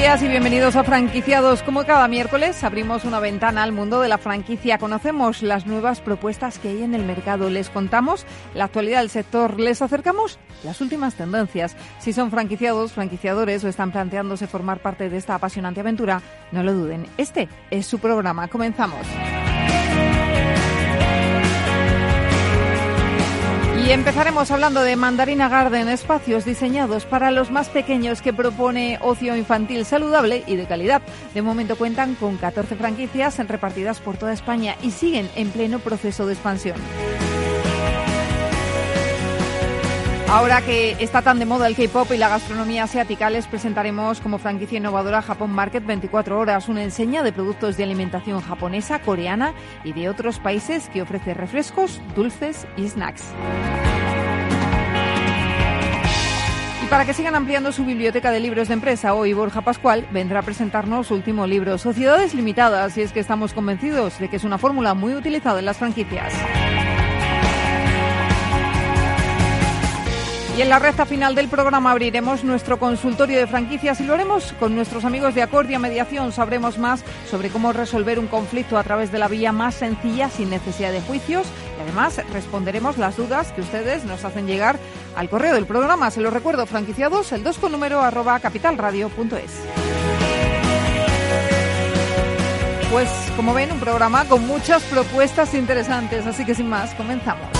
Días y bienvenidos a Franquiciados. Como cada miércoles abrimos una ventana al mundo de la franquicia. Conocemos las nuevas propuestas que hay en el mercado. Les contamos la actualidad del sector. Les acercamos las últimas tendencias. Si son franquiciados, franquiciadores o están planteándose formar parte de esta apasionante aventura, no lo duden. Este es su programa. Comenzamos. Y empezaremos hablando de Mandarina Garden, espacios diseñados para los más pequeños que propone ocio infantil saludable y de calidad. De momento cuentan con 14 franquicias repartidas por toda España y siguen en pleno proceso de expansión. Ahora que está tan de moda el K-pop y la gastronomía asiática, les presentaremos como franquicia innovadora Japón Market 24 horas, una enseña de productos de alimentación japonesa, coreana y de otros países que ofrece refrescos, dulces y snacks. Y para que sigan ampliando su biblioteca de libros de empresa, hoy Borja Pascual vendrá a presentarnos su último libro, Sociedades Limitadas, y es que estamos convencidos de que es una fórmula muy utilizada en las franquicias. Y en la recta final del programa abriremos nuestro consultorio de franquicias y lo haremos con nuestros amigos de Acordia Mediación. Sabremos más sobre cómo resolver un conflicto a través de la vía más sencilla sin necesidad de juicios y además responderemos las dudas que ustedes nos hacen llegar al correo del programa. Se lo recuerdo, franquiciados, el 2 con número arroba capitalradio.es. Pues como ven, un programa con muchas propuestas interesantes, así que sin más, comenzamos.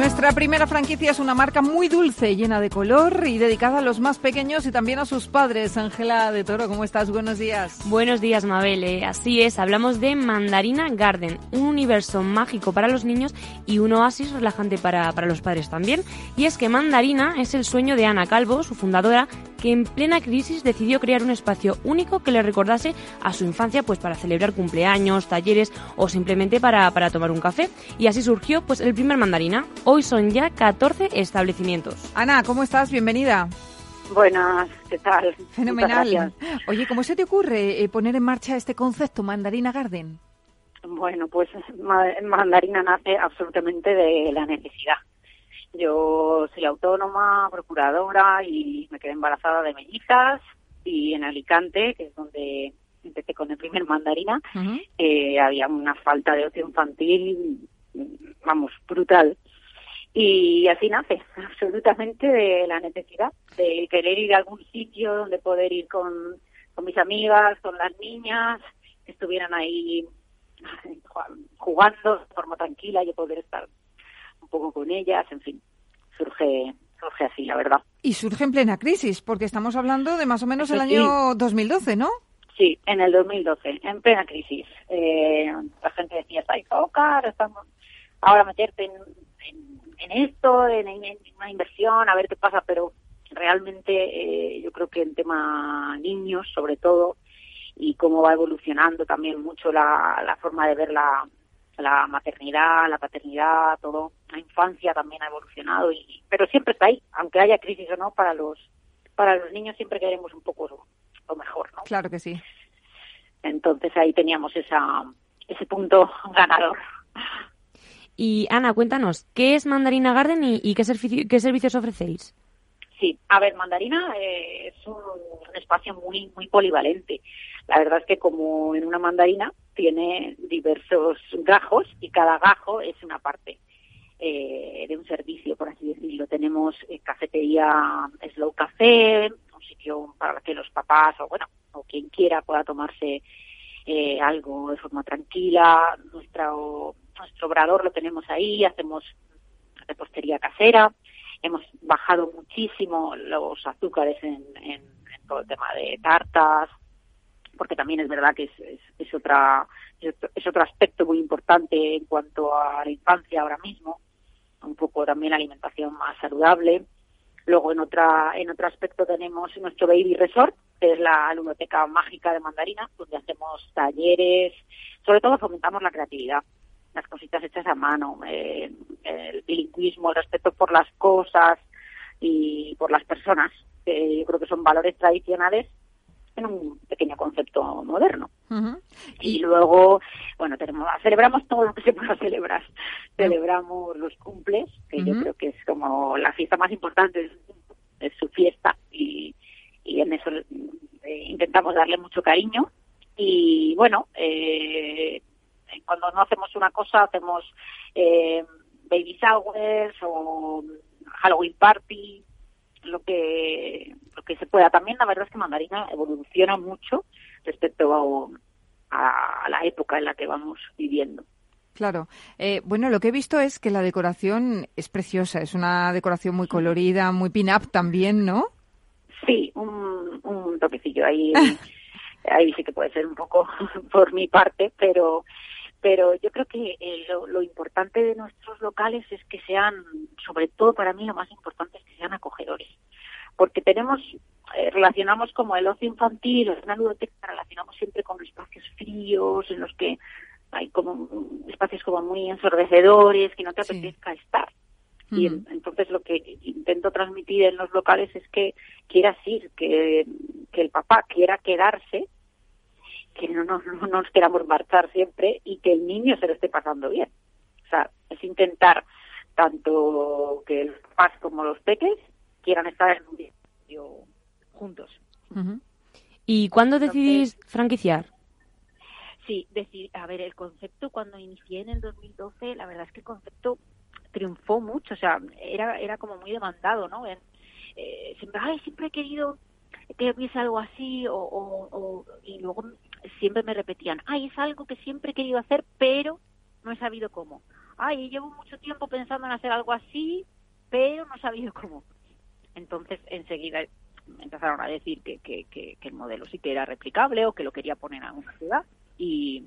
Nuestra primera franquicia es una marca muy dulce, llena de color y dedicada a los más pequeños y también a sus padres. Ángela de Toro, ¿cómo estás? Buenos días. Buenos días, Mabel. Eh, así es, hablamos de Mandarina Garden, un universo mágico para los niños y un oasis relajante para, para los padres también. Y es que Mandarina es el sueño de Ana Calvo, su fundadora, que en plena crisis decidió crear un espacio único que le recordase a su infancia pues para celebrar cumpleaños, talleres o simplemente para, para tomar un café. Y así surgió pues el primer Mandarina. Hoy son ya 14 establecimientos. Ana, ¿cómo estás? Bienvenida. Buenas, ¿qué tal? Fenomenal. Oye, ¿cómo se te ocurre eh, poner en marcha este concepto Mandarina Garden? Bueno, pues Mandarina nace absolutamente de la necesidad. Yo soy autónoma, procuradora y me quedé embarazada de mellizas y en Alicante, que es donde empecé con el primer mandarina, eh, había una falta de ocio infantil, vamos, brutal. Y así nace, absolutamente de la necesidad de querer ir a algún sitio donde poder ir con, con mis amigas, con las niñas, que estuvieran ahí jugando de forma tranquila y poder estar un poco con ellas, en fin, surge surge así, la verdad. Y surge en plena crisis, porque estamos hablando de más o menos el año 2012, ¿no? Sí, en el 2012, en plena crisis. Eh, la gente decía, está estamos ahora meterte en, en, esto, en, en, una inversión, a ver qué pasa, pero realmente eh, yo creo que en tema niños, sobre todo, y cómo va evolucionando también mucho la, la forma de ver la, la maternidad, la paternidad, todo, la infancia también ha evolucionado, y, pero siempre está ahí, aunque haya crisis o no, para los, para los niños siempre queremos un poco lo, lo mejor, ¿no? Claro que sí. Entonces ahí teníamos esa, ese punto ganador. Y Ana, cuéntanos, ¿qué es Mandarina Garden y, qué, servicio, qué servicios ofrecéis? Sí, a ver, Mandarina eh, es un, espacio muy muy polivalente. La verdad es que como en una mandarina tiene diversos gajos y cada gajo es una parte eh, de un servicio, por así decirlo. Tenemos eh, cafetería Slow Café, un sitio para que los papás o bueno o quien quiera pueda tomarse eh, algo de forma tranquila. Nuestro nuestro obrador lo tenemos ahí, hacemos repostería casera hemos bajado muchísimo los azúcares en, en, en, todo el tema de tartas, porque también es verdad que es, es, es otra es otro aspecto muy importante en cuanto a la infancia ahora mismo, un poco también alimentación más saludable. Luego en otra en otro aspecto tenemos nuestro Baby Resort, que es la ludoteca mágica de Mandarina, donde hacemos talleres, sobre todo fomentamos la creatividad, las cositas hechas a mano, eh, el bilingüismo, el respeto por las cosas y por las personas, que yo creo que son valores tradicionales en un pequeño concepto moderno. y, luego, bueno, tenemos celebramos todo lo que se pueda celebrar. Celebramos los cumples, que yo creo que es como la fiesta más importante, es, su fiesta y, y en eso eh, intentamos darle mucho cariño. Y bueno, eh, cuando no hacemos una cosa, hacemos eh, baby showers o Halloween party, lo que lo que se pueda. También la verdad es que Mandarina evoluciona mucho respecto a, la época en la que vamos viviendo. Claro. Eh, bueno, lo que he visto es que la decoración es preciosa, es una decoración muy colorida, muy pin-up también, ¿no? Sí, un, un toquecillo ahí. ahí sí que puede ser un poco por mi parte, pero pero yo creo que eh, lo, importante de nuestros locales es que sean, sobre todo para mí lo más importante es que sean acogedores, porque tenemos, eh, relacionamos como el ocio infantil, una ludoteca, relacionamos siempre con espacios fríos en los que hay como espacios como muy ensordecedores, que no te apetezca estar. Y entonces lo que intento transmitir en los locales es que quieras ir, que, que el papá quiera quedarse que no nos, no nos queramos marchar siempre y que el niño se lo esté pasando bien. O sea, es intentar tanto que los papás como los peques quieran estar en un día juntos. ¿Y cuándo decidís franquiciar? Sí, decir, a ver, el concepto cuando inicié en el 2012, la verdad es que el concepto triunfó mucho, o sea, era, era como muy demandado, ¿no? Eh, siempre, ay, siempre he querido que hubiese algo así, o, o, y luego siempre me repetían, ay, es algo que siempre he querido hacer, pero no he sabido cómo. Ay, llevo mucho tiempo pensando en hacer algo así, pero no he sabido cómo. Entonces, enseguida empezaron a decir que, que, que, el modelo sí que era replicable o que lo quería poner en una ciudad. Y,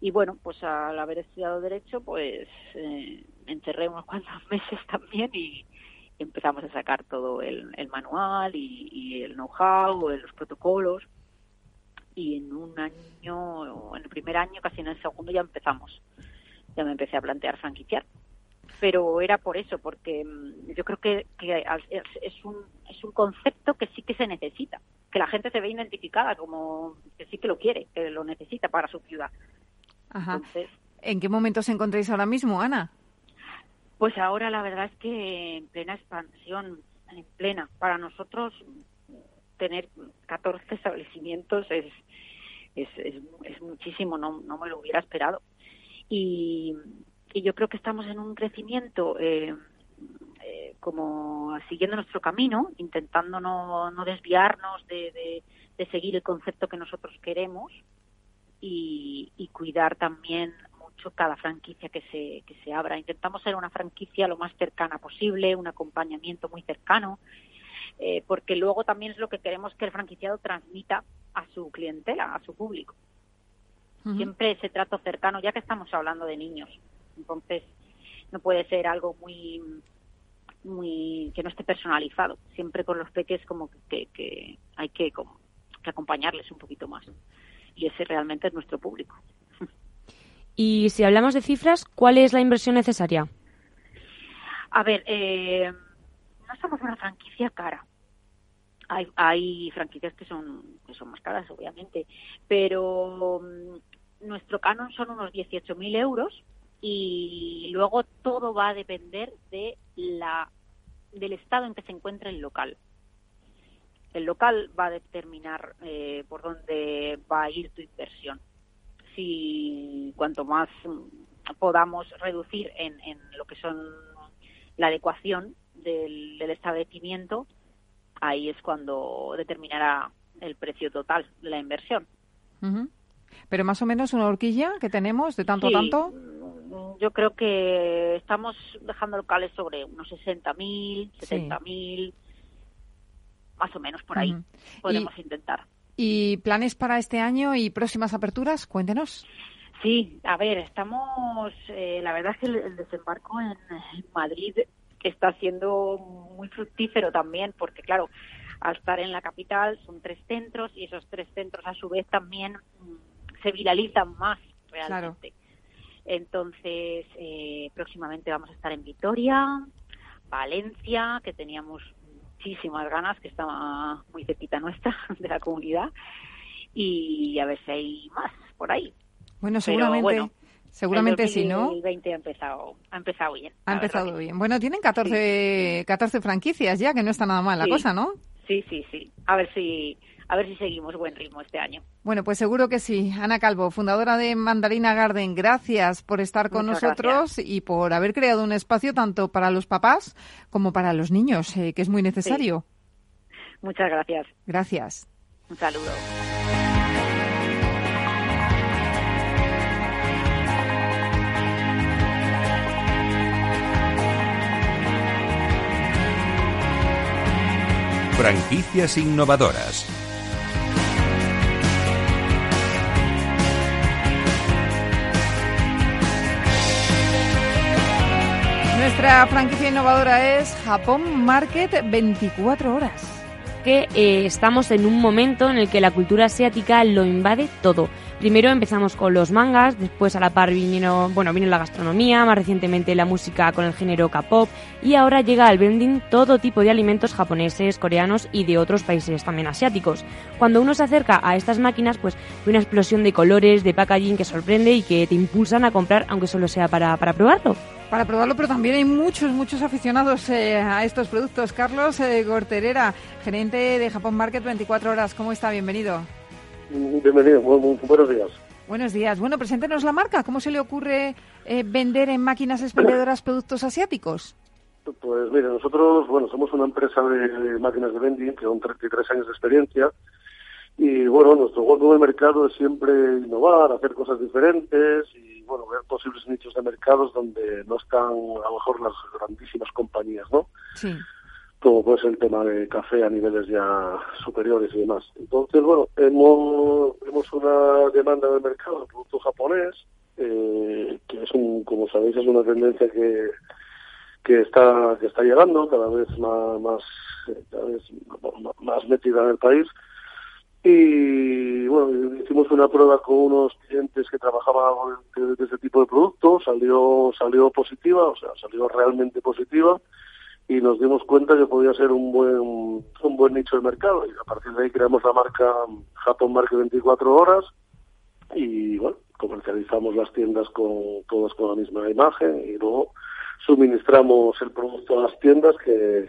y bueno, pues al haber estudiado Derecho, pues eh, encerré unos cuantos meses también y, empezamos a sacar todo el, manual y, y el know-how, los protocolos y en un año, en el primer año, casi en el segundo ya empezamos. Ya me empecé a plantear franquiciar. Pero era por eso, porque mm, yo creo que, es, un, es un concepto que sí que se necesita, que la gente se ve identificada como que sí que lo quiere, que lo necesita para su ciudad. Ajá. ¿En qué momento os encontráis ahora mismo, Ana? Pues ahora la verdad es que en plena expansión, en plena. Para nosotros tener 14 establecimientos es, es, es, muchísimo, no, no me lo hubiera esperado. Y, y yo creo que estamos en un crecimiento eh, eh, como siguiendo nuestro camino, intentando no, no desviarnos de, de, seguir el concepto que nosotros queremos y, y cuidar también mucho cada franquicia que se, que se abra. Intentamos ser una franquicia lo más cercana posible, un acompañamiento muy cercano eh, porque luego también es lo que queremos que el franquiciado transmita a su clientela, a su público. Siempre ese trato cercano, ya que estamos hablando de niños. Entonces, no puede ser algo muy muy que no esté personalizado. Siempre con los peques como que, que hay que, como, que acompañarles un poquito más. Y ese realmente es nuestro público. Y si hablamos de cifras, ¿cuál es la inversión necesaria? A ver, eh, no somos una franquicia cara. Hay, franquicias que son, que son más caras, obviamente, pero mm, nuestro canon son unos 18.000 euros y luego todo va a depender de la, del estado en que se encuentra el local. El local va a determinar eh, por dónde va a ir tu inversión. Si cuanto más mm, podamos reducir en, en lo que son la adecuación del, establecimiento, ahí es cuando determinará el precio total de la inversión. Pero más o menos una horquilla que tenemos de tanto tanto. Mm, yo creo que estamos dejando locales sobre unos 60.000, 70.000, más o menos por ahí. Podemos intentar. ¿Y planes para este año y próximas aperturas? Cuéntenos. Sí, a ver, estamos, eh, la verdad es que el, desembarco en Madrid está siendo muy fructífero también, porque claro, al estar en la capital son tres centros y esos tres centros a su vez también mm, se viralizan más realmente. Entonces, eh, próximamente vamos a estar en Vitoria, Valencia, que teníamos muchísimas ganas, que estaba muy cerquita nuestra, de la comunidad, y a ver si hay más por ahí. Bueno, seguramente. Seguramente sí, ¿no? El 2020 ha empezado, ha empezado bien. Ha empezado bien. Bueno, tienen 14, 14 franquicias ya, que no está nada mal la cosa, ¿no? Sí, sí, sí. A ver si a ver si seguimos buen ritmo este año. Bueno, pues seguro que sí. Ana Calvo, fundadora de Mandarina Garden, gracias por estar con nosotros y por haber creado un espacio tanto para los papás como para los niños, eh, que es muy necesario. Muchas gracias. Gracias. Un saludo. Franquicias innovadoras. Nuestra franquicia innovadora es Japón Market 24 horas que eh, estamos en un momento en el que la cultura asiática lo invade todo. Primero empezamos con los mangas, después a la par vino, bueno, vino la gastronomía, más recientemente la música con el género K-pop y ahora llega al vending todo tipo de alimentos japoneses, coreanos y de otros países también asiáticos. Cuando uno se acerca a estas máquinas, pues ve una explosión de colores, de packaging que sorprende y que te impulsan a comprar, aunque solo sea para, para probarlo para probarlo, pero también hay muchos, muchos aficionados eh, a estos productos. Carlos eh, Gorterera, gerente de Japón Market 24 horas, ¿cómo está? Bienvenido. Bienvenido, buenos días. Buenos días. Bueno, preséntenos la marca. ¿Cómo se le ocurre eh, vender en máquinas expendedoras productos asiáticos? Pues mire, nosotros, bueno, somos una empresa de, máquinas de vending que son 33 años de experiencia y bueno, nuestro gozo de mercado es siempre innovar, hacer cosas diferentes y bueno, ver posibles nichos de mercados donde no están a lo mejor las grandísimas compañías, ¿no? Sí. Como puede ser el tema de café a niveles ya superiores y demás. Entonces, bueno, hemos, tenemos una demanda del mercado de producto japonés, eh, que es un, como sabéis, es una tendencia que que está que está llegando cada vez más más cada vez más metida en el país y bueno, hicimos una prueba con unos clientes que trabajaban de, ese tipo de productos, salió, salió positiva, o sea, salió realmente positiva y nos dimos cuenta que podía ser un buen, un buen nicho de mercado y a partir de ahí creamos la marca Japón Market 24 horas y bueno, comercializamos las tiendas con todas con la misma imagen y luego suministramos el producto a las tiendas que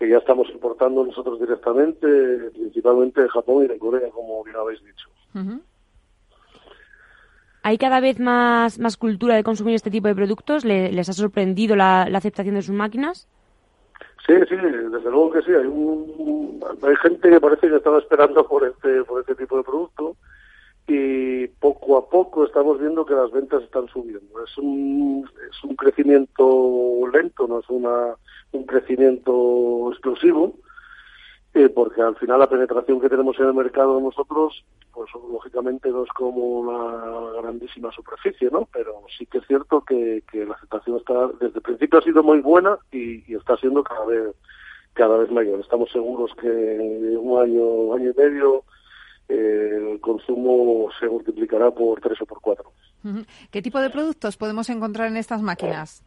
que ya estamos importando nosotros directamente, principalmente de Japón y de Corea, como bien habéis dicho. ¿Hay cada vez más, más cultura de consumir este tipo de productos? ¿Les ha sorprendido la, aceptación de sus máquinas? Sí, sí, desde luego que sí. Hay, un, hay gente que parece que estaba esperando por este, por este tipo de producto y poco a poco estamos viendo que las ventas están subiendo. Es un, es un crecimiento lento, no es una, un crecimiento explosivo, eh, porque al final la penetración que tenemos en el mercado nosotros, pues lógicamente no es como una grandísima superficie, ¿no? Pero sí que es cierto que, que la aceptación está, desde el principio ha sido muy buena y, y está siendo cada vez cada vez mayor. Estamos seguros que en un año, año y medio el consumo se multiplicará por tres o por cuatro. ¿Qué tipo de productos podemos encontrar en estas máquinas?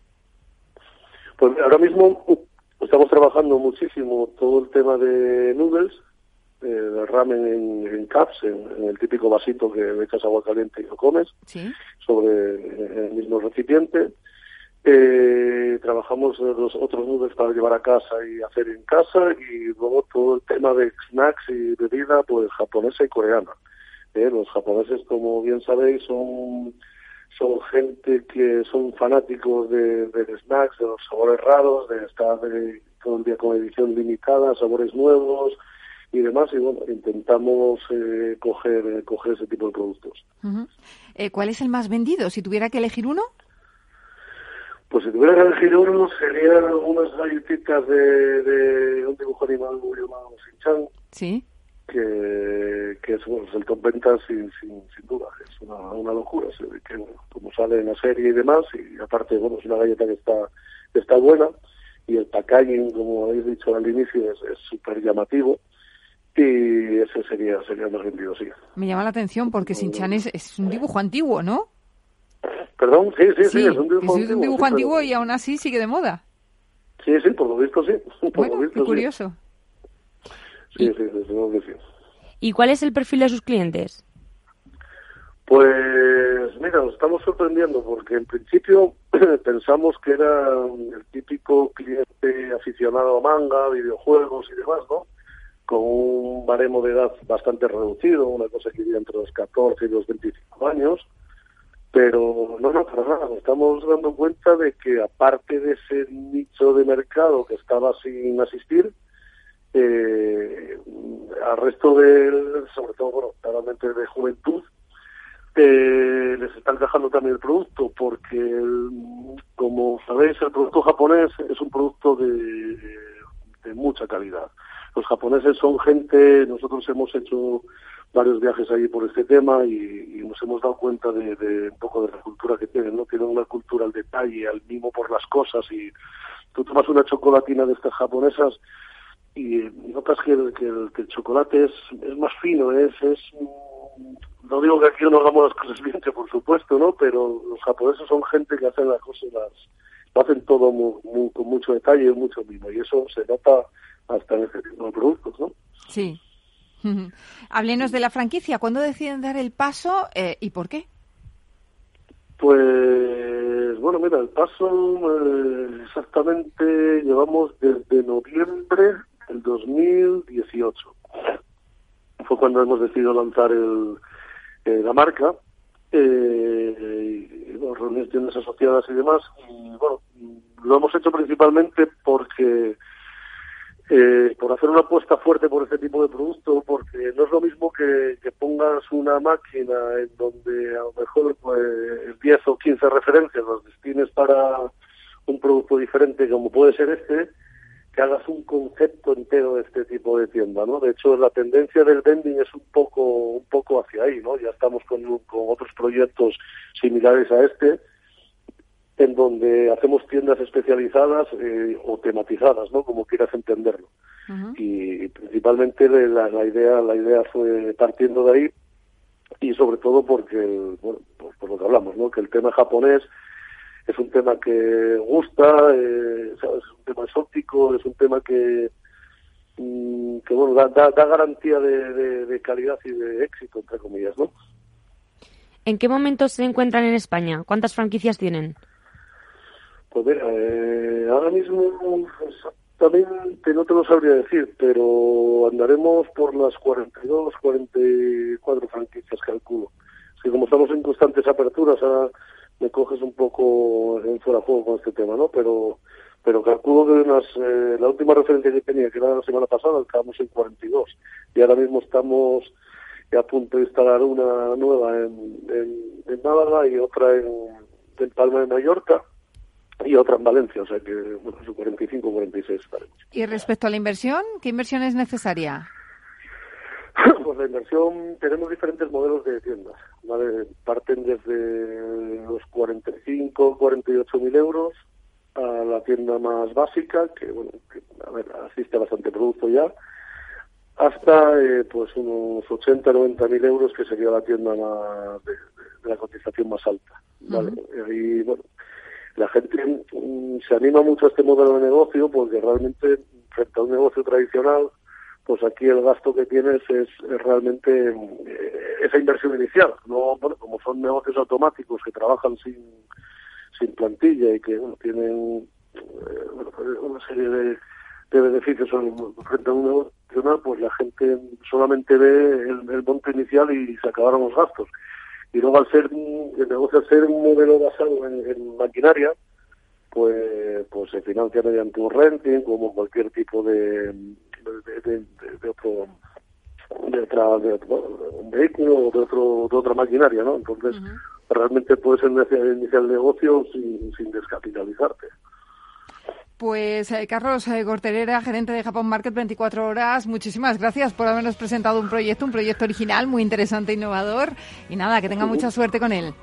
Pues ahora mismo estamos trabajando muchísimo todo el tema de noodles, eh, de ramen en, caps, en, el típico vasito que echas agua caliente y lo comes, sobre el mismo recipiente. Eh, trabajamos los otros nudos para llevar a casa y hacer en casa y luego todo el tema de snacks y bebida pues japonesa y coreana. Eh, los japoneses, como bien sabéis, son son gente que son fanáticos de, de snacks, de los sabores raros, de estar todo el día con edición limitada, sabores nuevos y demás. Y bueno, intentamos eh, coger, coger ese tipo de productos. eh, ¿Cuál es el más vendido? Si tuviera que elegir uno. Pues si tuviera que elegir uno, serían unas galletitas de, de un dibujo animado llamado Shin-Chan. Sí. Que, que es bueno, el top ventas sin, sin, sin, duda. Es una, una locura. Que, como sale en la serie y demás, y aparte, bueno, es una galleta que está, está buena y el packaging, como habéis dicho al inicio, es súper llamativo y ese sería sería más vendido, sí. Me llama la atención porque Sinchan es, es un dibujo antiguo, ¿no? Perdón, sí, sí, sí, es un dibujo antiguo. Es un dibujo antiguo y aún así sigue de moda. Sí, sí, por lo visto sí. Por bueno, lo visto, qué curioso. Sí, sí, sí, sí, sí. ¿Y cuál es el perfil de sus clientes? Pues mira, nos estamos sorprendiendo porque en principio pensamos que era el típico cliente aficionado a manga, videojuegos y demás, ¿no? Con un baremo de edad bastante reducido, una cosa que iría entre los 14 y los 25 años. Pero no, no, para nada. Nos estamos dando cuenta de que aparte de ese nicho de mercado que estaba sin asistir, eh, al resto del, sobre todo, bueno, claramente de juventud, eh, les está encajando también el producto porque, como sabéis, el producto japonés es un producto de, de mucha calidad. Los japoneses son gente, nosotros hemos hecho varios viajes ahí por este tema y, y nos hemos dado cuenta de, de, un poco de la cultura que tienen, ¿no? Tienen una cultura al detalle, al mimo por las cosas y tú tomas una chocolatina de estas japonesas y notas que el, que el, que el chocolate es, es más fino, es, es no digo que aquí no hagamos las cosas bien, que por supuesto, ¿no? Pero los japoneses son gente que hacen las cosas, las, lo hacen todo muy, muy, con mucho detalle y mucho mimo, y eso se nota hasta en este tipo de productos, ¿no? Sí. Háblenos de la franquicia. ¿Cuándo deciden dar el paso eh, y por qué? Pues, bueno, mira, el paso eh, exactamente llevamos desde noviembre del 2018. Fue cuando hemos decidido lanzar el, eh, la marca, eh, bueno, reuniones asociadas y demás. Y bueno, lo hemos hecho principalmente porque eh, por hacer una apuesta fuerte por este tipo de producto, porque no es lo mismo que, que pongas una máquina en donde a lo mejor pues, 10 o 15 referencias los destines para un producto diferente como puede ser este, que hagas un concepto entero de este tipo de tienda, ¿no? De hecho, la tendencia del vending es un poco un poco hacia ahí, ¿no? Ya estamos con, con otros proyectos similares a este, en donde hacemos tiendas especializadas eh, o tematizadas, ¿no? Como quieras entenderlo. Uh -huh. y, y, principalmente la, la, idea la idea fue partiendo de ahí y sobre todo porque, bueno, por, por lo que hablamos, ¿no? Que el tema japonés es un tema que gusta, eh, es un tema exótico, es un tema que, mm, que bueno, da, da, da garantía de, de, de, calidad y de éxito, entre comillas, ¿no? ¿En qué momento se encuentran en España? ¿Cuántas franquicias tienen? Pues mira, eh, ahora mismo exactamente no te lo sabría decir, pero andaremos por las 42, 44 franquicias, calculo. Es que como estamos en constantes aperturas, ahora me coges un poco en fuera de juego con este tema, ¿no? Pero pero calculo que unas, eh, la última referencia que tenía, que era la semana pasada, estábamos en 42. Y ahora mismo estamos a punto de instalar una nueva en, en, en Málaga y otra en, en, Palma de Mallorca y otra en Valencia, o sea que, bueno, son 45 46 estaremos. Y respecto a la inversión, ¿qué inversión es necesaria? Pues la inversión, tenemos diferentes modelos de tiendas, ¿vale? Parten desde los 45, 48 mil euros a la tienda más básica, que, bueno, que, a ver, asiste bastante producto ya, hasta eh, pues unos 80, 90 mil euros, que sería la tienda más de, de la cotización más alta, ¿vale? Uh -huh. Y, bueno, la gente um, se anima mucho a este modelo de negocio porque realmente frente a un negocio tradicional pues aquí el gasto que tienes es, realmente eh, esa inversión inicial. No, bueno, como son negocios automáticos que trabajan sin, sin plantilla y que tienen eh, una serie de, beneficios frente a un negocio pues la gente solamente ve el, el monto inicial y se acabaron los gastos. Y luego al ser el negocio al ser un modelo basado en, en maquinaria, pues pues se financia mediante un renting como cualquier tipo de de, de, de otro de otra de otro, un vehículo o de otro de otra maquinaria no entonces uh -huh. realmente puedes iniciar, iniciar el negocio sin, sin descapitalizarte pues eh, Carlos eh, gerente de Japón Market 24 horas, muchísimas gracias por habernos presentado un proyecto, un proyecto original, muy interesante, innovador y nada, que tenga mucha suerte con él.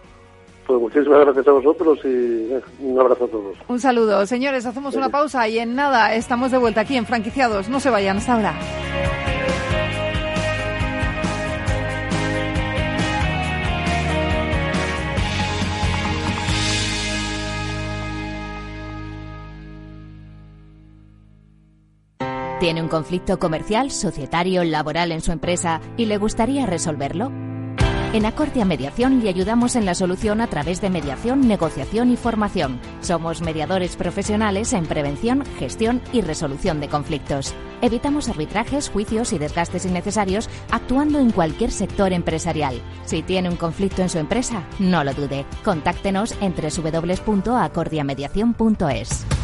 Pues muchísimas gracias a vosotros y eh, un abrazo a todos. Un saludo. Señores, hacemos una pausa y en nada estamos de vuelta aquí en Franquiciados. No se vayan hasta ahora. ¿Tiene un conflicto comercial, societario, laboral en su empresa y le gustaría resolverlo? En Acordia Mediación le ayudamos en la solución a través de mediación, negociación y formación. Somos mediadores profesionales en prevención, gestión y resolución de conflictos. Evitamos arbitrajes, juicios y desgastes innecesarios actuando en cualquier sector empresarial. Si tiene un conflicto en su empresa, no lo dude. Contáctenos en www.acordiamediación.es.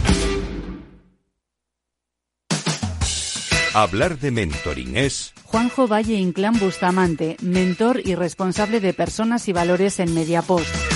Hablar de mentoring es Juanjo Valle Inclán Bustamante, mentor y responsable de personas y valores en Mediapost.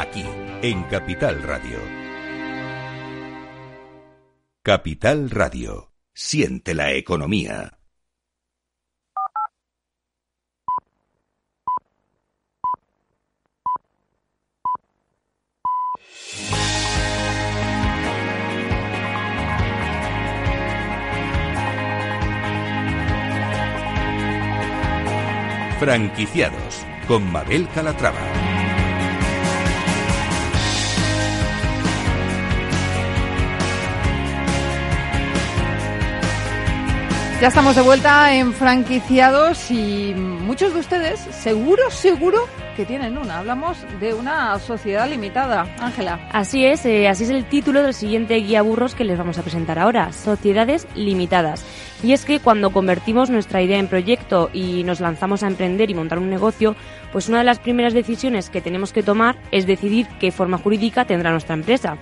aquí, en Capital Radio. Capital Radio. Siente la economía. Franquiciados con Mabel Calatrava. Ya estamos de vuelta en franquiciados y muchos de ustedes seguro, seguro que tienen una. Hablamos de una sociedad limitada. Ángela. Así es, eh, así es el título del siguiente guía burros que les vamos a presentar ahora, Sociedades Limitadas. Y es que cuando convertimos nuestra idea en proyecto y nos lanzamos a emprender y montar un negocio, pues una de las primeras decisiones que tenemos que tomar es decidir qué forma jurídica tendrá nuestra empresa.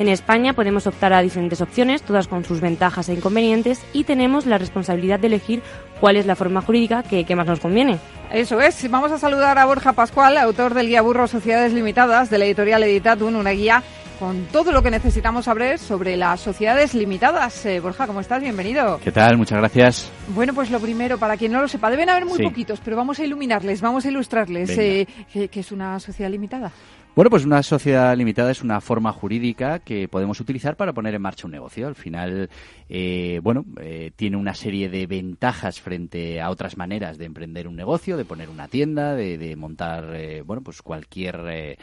En España podemos optar a diferentes opciones, todas con sus ventajas e inconvenientes, y tenemos la responsabilidad de elegir cuál es la forma jurídica que, más nos conviene. Eso es. Vamos a saludar a Borja Pascual, autor del Guía Burro Sociedades Limitadas de la editorial Editadun, una guía con todo lo que necesitamos saber sobre las sociedades limitadas. Eh, Borja, ¿cómo estás? Bienvenido. ¿Qué tal? Muchas gracias. Bueno, pues lo primero, para quien no lo sepa, deben haber muy poquitos, pero vamos a iluminarles, vamos a ilustrarles eh, qué es una sociedad limitada. Bueno, pues una sociedad limitada es una forma jurídica que podemos utilizar para poner en marcha un negocio. Al final, eh, bueno, eh, tiene una serie de ventajas frente a otras maneras de emprender un negocio, de poner una tienda, de, montar, eh, bueno, pues cualquier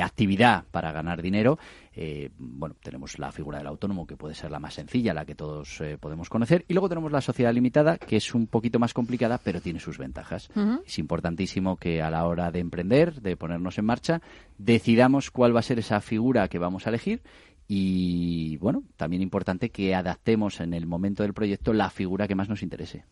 actividad para ganar dinero. Eh, bueno, tenemos la figura del autónomo, que puede ser la más sencilla, la que todos eh, podemos conocer. Y luego tenemos la sociedad limitada, que es un poquito más complicada, pero tiene sus ventajas. Es importantísimo que a la hora de emprender, de ponernos en marcha, decidamos cuál va a ser esa figura que vamos a elegir y bueno, también importante que adaptemos en el momento del proyecto la figura que más nos interese.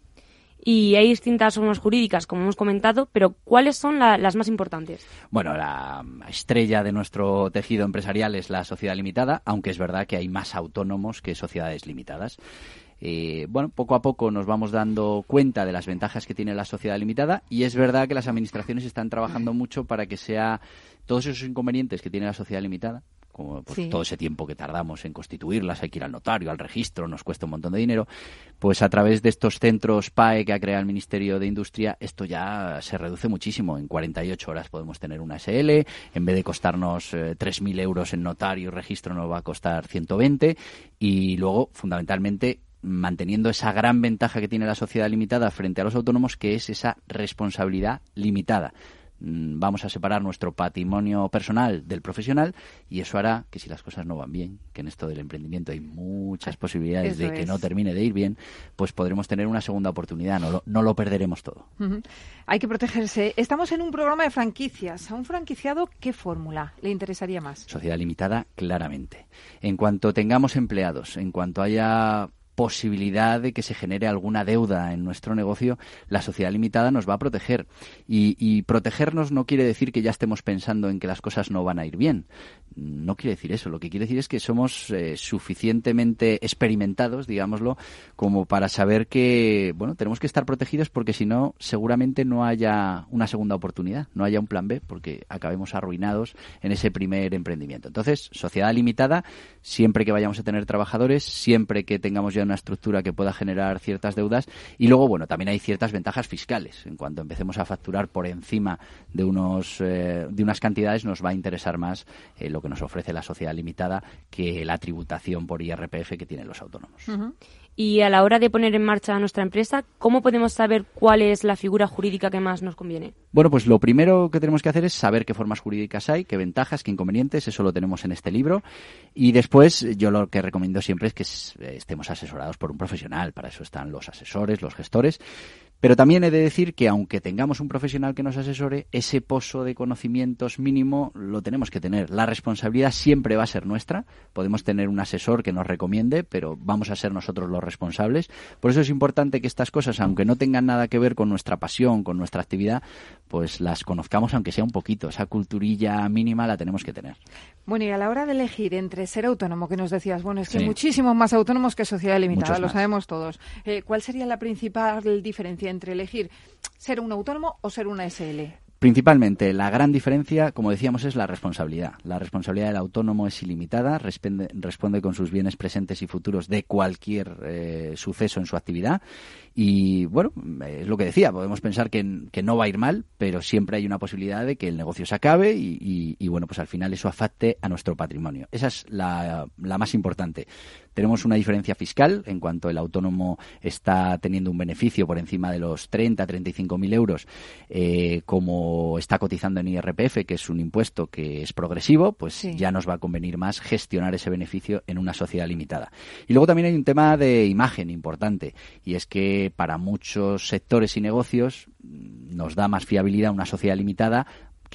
Y hay distintas formas jurídicas, como hemos comentado, pero ¿cuáles son las más importantes? Bueno, la estrella de nuestro tejido empresarial es la sociedad limitada, aunque es verdad que hay más autónomos que sociedades limitadas. Eh, bueno, poco a poco nos vamos dando cuenta de las ventajas que tiene la sociedad limitada y es verdad que las administraciones están trabajando mucho para que sea todos esos inconvenientes que tiene la sociedad limitada, como pues, todo ese tiempo que tardamos en constituirlas, hay que ir al notario, al registro, nos cuesta un montón de dinero, pues a través de estos centros PAE que ha creado el Ministerio de Industria, esto ya se reduce muchísimo. En 48 horas podemos tener una SL, en vez de costarnos 3.000 eh, euros en notario y registro nos va a costar 120 y luego, fundamentalmente, manteniendo esa gran ventaja que tiene la sociedad limitada frente a los autónomos, que es esa responsabilidad limitada. Mm, vamos a separar nuestro patrimonio personal del profesional y eso hará que si las cosas no van bien, que en esto del emprendimiento hay muchas posibilidades de que no termine de ir bien, pues podremos tener una segunda oportunidad, no lo, no lo perderemos todo. Hay que protegerse. Estamos en un programa de franquicias. ¿A un franquiciado qué fórmula le interesaría más? Sociedad limitada, claramente. En cuanto tengamos empleados, en cuanto haya posibilidad de que se genere alguna deuda en nuestro negocio, la sociedad limitada nos va a proteger. Y, protegernos no quiere decir que ya estemos pensando en que las cosas no van a ir bien. No quiere decir eso. Lo que quiere decir es que somos eh, suficientemente experimentados, digámoslo, como para saber que, bueno, tenemos que estar protegidos porque si no, seguramente no haya una segunda oportunidad, no haya un plan B, porque acabemos arruinados en ese primer emprendimiento. Entonces, sociedad limitada, siempre que vayamos a tener trabajadores, siempre que tengamos ya una estructura que pueda generar ciertas deudas. Y luego, bueno, también hay ciertas ventajas fiscales. En cuanto empecemos a facturar por encima de, unos, eh, de unas cantidades, nos va a interesar más eh, lo que nos ofrece la sociedad limitada que la tributación por IRPF que tienen los autónomos. Y a la hora de poner en marcha nuestra empresa, ¿cómo podemos saber cuál es la figura jurídica que más nos conviene? Bueno, pues lo primero que tenemos que hacer es saber qué formas jurídicas hay, qué ventajas, qué inconvenientes, eso lo tenemos en este libro. Y después yo lo que recomiendo siempre es que estemos asesorados por un profesional, para eso están los asesores, los gestores. Pero también he de decir que aunque tengamos un profesional que nos asesore, ese pozo de conocimientos mínimo lo tenemos que tener. La responsabilidad siempre va a ser nuestra. Podemos tener un asesor que nos recomiende, pero vamos a ser nosotros los responsables. Por eso es importante que estas cosas, aunque no tengan nada que ver con nuestra pasión, con nuestra actividad, pues las conozcamos aunque sea un poquito. Esa culturilla mínima la tenemos que tener. Bueno, y a la hora de elegir entre ser autónomo, que nos decías, bueno, es que hay muchísimos más autónomos que sociedad limitada, lo sabemos todos. Eh, ¿Cuál sería la principal diferencia entre elegir ser un autónomo o ser una SL? Principalmente, la gran diferencia, como decíamos, es la responsabilidad. La responsabilidad del autónomo es ilimitada, responde, con sus bienes presentes y futuros de cualquier eh, suceso en su actividad. Y bueno, es lo que decía, podemos pensar que, no va a ir mal, pero siempre hay una posibilidad de que el negocio se acabe y, bueno, pues al final eso afecte a nuestro patrimonio. Esa es la, la más importante. Tenemos una diferencia fiscal en cuanto el autónomo está teniendo un beneficio por encima de los 30, 35 mil euros, eh, como está cotizando en IRPF, que es un impuesto que es progresivo, pues ya nos va a convenir más gestionar ese beneficio en una sociedad limitada. Y luego también hay un tema de imagen importante, y es que para muchos sectores y negocios nos da más fiabilidad una sociedad limitada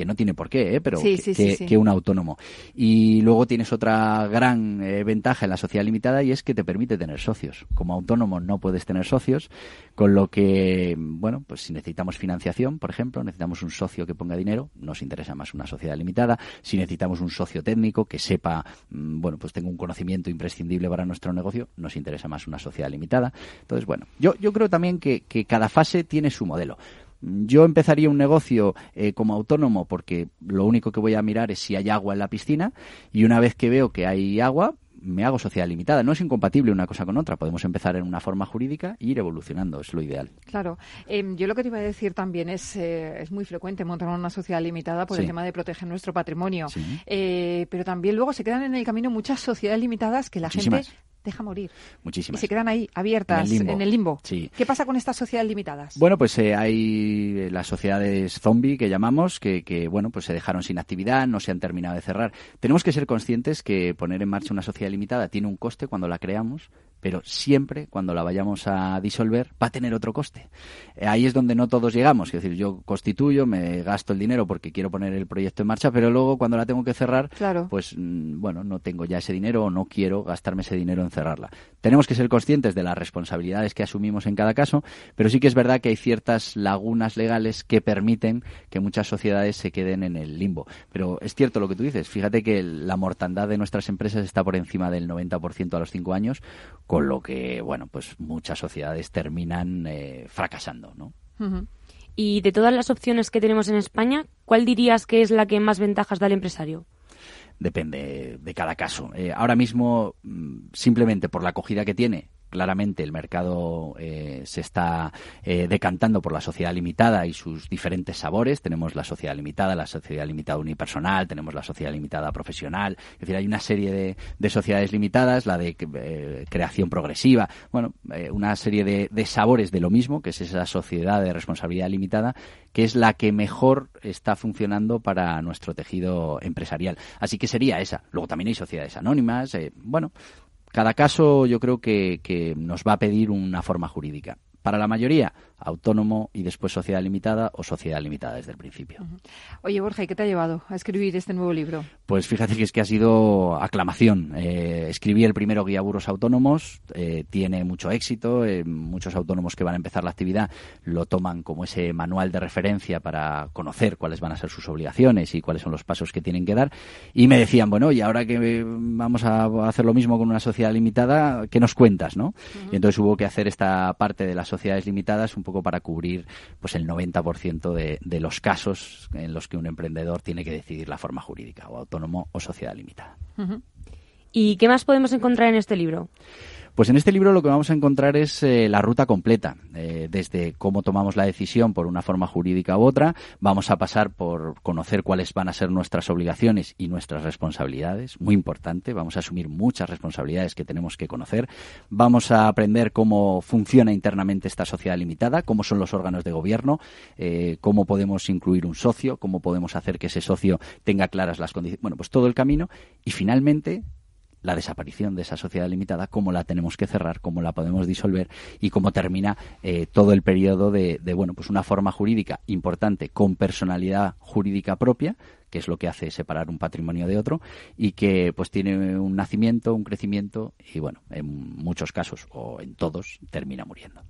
que no tiene por qué, ¿eh? pero que, un autónomo. Y luego tienes otra gran eh, ventaja en la sociedad limitada y es que te permite tener socios. Como autónomo no puedes tener socios, con lo que, bueno, pues si necesitamos financiación, por ejemplo, necesitamos un socio que ponga dinero, nos interesa más una sociedad limitada. Si necesitamos un socio técnico que sepa, mm, bueno, pues tenga un conocimiento imprescindible para nuestro negocio, nos interesa más una sociedad limitada. Entonces, bueno, yo, yo creo también que, que cada fase tiene su modelo. Yo empezaría un negocio eh, como autónomo porque lo único que voy a mirar es si hay agua en la piscina y una vez que veo que hay agua, me hago sociedad limitada. No es incompatible una cosa con otra. Podemos empezar en una forma jurídica e ir evolucionando. Es lo ideal. Claro. Em, yo lo que te iba a decir también es, eh, es muy frecuente montar una sociedad limitada por el tema de proteger nuestro patrimonio. Eh, pero también luego se quedan en el camino muchas sociedades limitadas que la gente deja morir. Muchísimas. Y se quedan ahí, abiertas, en el limbo. ¿Qué pasa con estas sociedades limitadas? Bueno, pues eh, hay las sociedades zombie que llamamos, que, que, bueno, pues se dejaron sin actividad, no se han terminado de cerrar. Tenemos que ser conscientes que poner en marcha una sociedad limitada tiene un coste cuando la creamos, pero siempre cuando la vayamos a disolver va a tener otro coste. Eh, ahí es donde no todos llegamos. Es decir, yo constituyo, me gasto el dinero porque quiero poner el proyecto en marcha, pero luego cuando la tengo que cerrar, pues mm, bueno, no tengo ya ese dinero o no quiero gastarme ese dinero en cerrarla. Tenemos que ser conscientes de las responsabilidades que asumimos en cada caso, pero sí que es verdad que hay ciertas lagunas legales que permiten que muchas sociedades se queden en el limbo. Pero es cierto lo que tú dices. Fíjate que la mortandad de nuestras empresas está por encima del 90% a los cinco años con lo que, bueno, pues muchas sociedades terminan eh, fracasando, ¿no? Y de todas las opciones que tenemos en España, ¿cuál dirías que es la que más ventajas da al empresario? Depende de cada caso. Eh, ahora mismo, mm, simplemente por la acogida que tiene claramente el mercado eh, se está eh, decantando por la sociedad limitada y sus diferentes sabores. Tenemos la sociedad limitada, la sociedad limitada unipersonal, tenemos la sociedad limitada profesional. Es decir, hay una serie de, sociedades limitadas, la de eh, creación progresiva, bueno, una serie de, de, sabores de lo mismo, que es esa sociedad de responsabilidad limitada, que es la que mejor está funcionando para nuestro tejido empresarial. Así que sería esa. Luego también hay sociedades anónimas. bueno, cada caso yo creo que, nos va a pedir una forma jurídica. Para la mayoría, autónomo y después sociedad limitada o sociedad limitada desde el principio. Oye, Borja, ¿y qué te ha llevado a escribir este nuevo libro? Pues fíjate que es que ha sido aclamación. Eh, escribí el primero Guía Burros Autónomos, eh, tiene mucho éxito, eh, muchos autónomos que van a empezar la actividad lo toman como ese manual de referencia para conocer cuáles van a ser sus obligaciones y cuáles son los pasos que tienen que dar. Y me decían, bueno, y ahora que vamos a hacer lo mismo con una sociedad limitada, ¿qué nos cuentas? ¿no? Y entonces hubo que hacer esta parte de las sociedades limitadas un poco para cubrir pues el 90% de, de los casos en los que un emprendedor tiene que decidir la forma jurídica, o autónomo o sociedad limitada. ¿Y qué más podemos encontrar en este libro? Pues en este libro lo que vamos a encontrar es eh, la ruta completa, eh, desde cómo tomamos la decisión por una forma jurídica u otra, vamos a pasar por conocer cuáles van a ser nuestras obligaciones y nuestras responsabilidades, muy importante, vamos a asumir muchas responsabilidades que tenemos que conocer, vamos a aprender cómo funciona internamente esta sociedad limitada, cómo son los órganos de gobierno, eh, cómo podemos incluir un socio, cómo podemos hacer que ese socio tenga claras las condiciones, bueno, pues todo el camino. Y finalmente la desaparición de esa sociedad limitada, cómo la tenemos que cerrar, cómo la podemos disolver y cómo termina eh, todo el periodo de, de, bueno, pues una forma jurídica importante con personalidad jurídica propia que es lo que hace separar un patrimonio de otro, y que pues tiene un nacimiento, un crecimiento, y bueno, en muchos casos, o en todos, termina muriendo.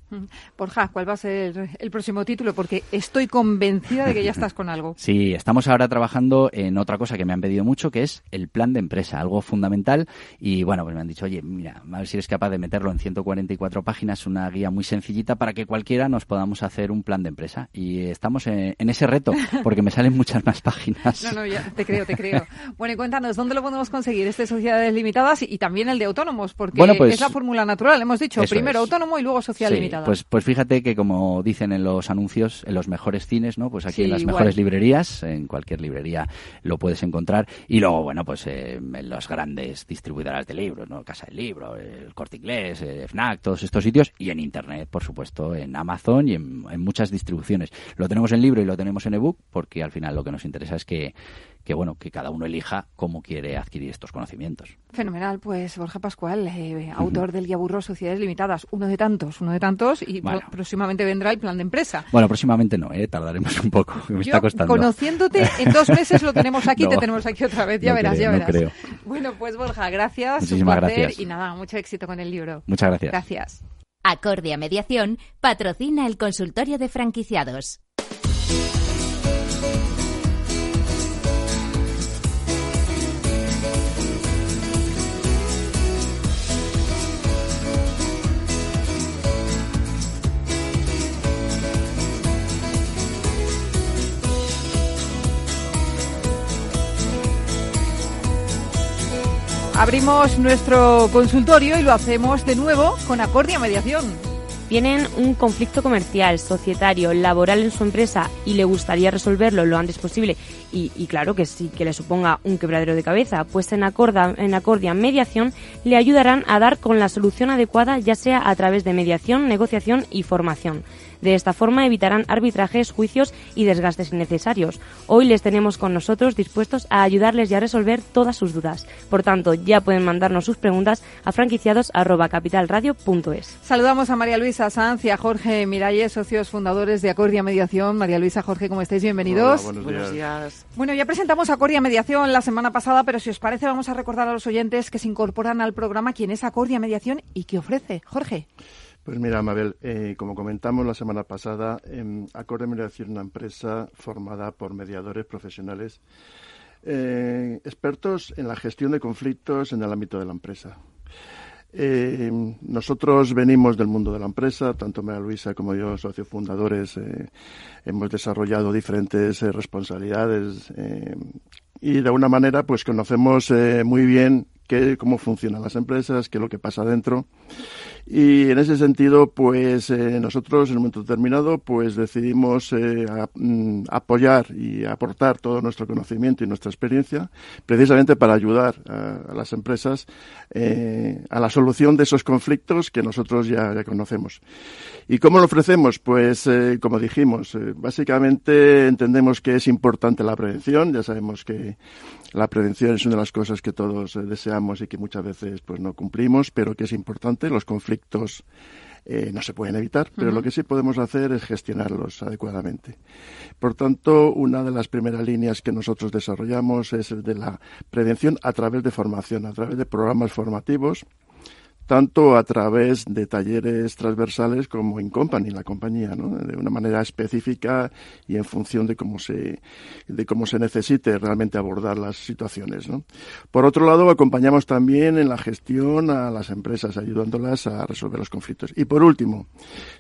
Borja, ¿cuál va a ser el próximo título? Porque estoy convencida de que ya estás con algo. Sí, estamos ahora trabajando en otra cosa que me han pedido mucho, que es el plan de empresa, algo fundamental. Y bueno, pues me han dicho, oye, mira, a ver si eres capaz de meterlo en 144 páginas, una guía muy sencillita para que cualquiera nos podamos hacer un plan de empresa. Y estamos en, ese reto, porque me salen muchas más páginas. No, no, ya te creo, te creo. Bueno, y cuéntanos, ¿dónde lo podemos conseguir? Este Sociedades Limitadas y, también el de autónomos, porque pues es la fórmula natural, hemos dicho, primero autónomo y luego sociedad limitada. Pues, pues fíjate que como dicen en los anuncios, en los mejores cines, ¿no? Pues aquí en las mejores librerías, en cualquier librería lo puedes encontrar. Y luego, bueno, pues eh, en las grandes distribuidoras de libros, ¿no? Casa del Libro, el Corte Inglés, eh, FNAC, todos estos sitios. Y en Internet, por supuesto, en Amazon y en, en muchas distribuciones. Lo tenemos en libro y lo tenemos en ebook porque al final lo que nos interesa es que que bueno, que cada uno elija cómo quiere adquirir estos conocimientos. Fenomenal, pues Borja Pascual, eh, autor del Guía Burro Sociedades Limitadas, uno de tantos, uno de tantos, y próximamente vendrá el plan de empresa. Bueno, próximamente no, eh, tardaremos un poco, me está costando. Conociéndote, en dos meses lo tenemos aquí, te tenemos aquí otra vez, ya verás, ya verás. Creo. Bueno, pues Borja, gracias, Muchísimas gracias. y nada, mucho éxito con el libro. Muchas gracias. Gracias. Acordia Mediación patrocina el consultorio de franquiciados. Abrimos nuestro consultorio y lo hacemos de nuevo con Acordia Mediación. Tienen un conflicto comercial, societario, laboral en su empresa y le gustaría resolverlo lo antes posible y, claro que sí que le suponga un quebradero de cabeza, pues en, Acorda, en Acordia Mediación le ayudarán a dar con la solución adecuada ya sea a través de mediación, negociación y formación. De esta forma evitarán arbitrajes, juicios y desgastes innecesarios. Hoy les tenemos con nosotros dispuestos a ayudarles y a resolver todas sus dudas. Por tanto, ya pueden mandarnos sus preguntas a franquiciados.capitalradio.es. Saludamos a María Luisa Sanz y a Jorge Miralles, socios fundadores de Acordia Mediación. María Luisa, Jorge, ¿cómo estáis? Bienvenidos. buenos, días. Bueno, ya presentamos Acordia Mediación la semana pasada, pero si os parece vamos a recordar a los oyentes que se incorporan al programa quién es Acordia Mediación y qué ofrece. Jorge. Pues mira, Mabel, eh, como comentamos la semana pasada, eh, Acorde Mediación es una empresa formada por mediadores profesionales eh, expertos en la gestión de conflictos en el ámbito de la empresa. Eh, nosotros venimos del mundo de la empresa, tanto María Luisa como yo, socios fundadores, hemos desarrollado diferentes responsabilidades y de alguna manera pues conocemos muy bien cómo funcionan las empresas, qué es lo que pasa dentro. Y en ese sentido, pues eh, nosotros en un momento determinado, pues decidimos eh, mm, apoyar y aportar todo nuestro conocimiento y nuestra experiencia, precisamente para ayudar a, las empresas eh, a la solución de esos conflictos que nosotros ya, ya conocemos. ¿Y cómo lo ofrecemos? Pues, como dijimos, básicamente entendemos que es importante la prevención. Ya sabemos que la prevención es una de las cosas que todos deseamos y que muchas veces pues no cumplimos, pero que es importante. Los conflictos eh, no se pueden evitar, pero lo que sí podemos hacer es gestionarlos adecuadamente. Por tanto, una de las primeras líneas que nosotros desarrollamos es el de la prevención a través de formación, a través de programas formativos tanto a través de talleres transversales como en company, la compañía, ¿no? de una manera específica y en función de cómo se, de cómo se necesite realmente abordar las situaciones. ¿no? Por otro lado, acompañamos también en la gestión a las empresas, ayudándolas a resolver los conflictos. Y por último,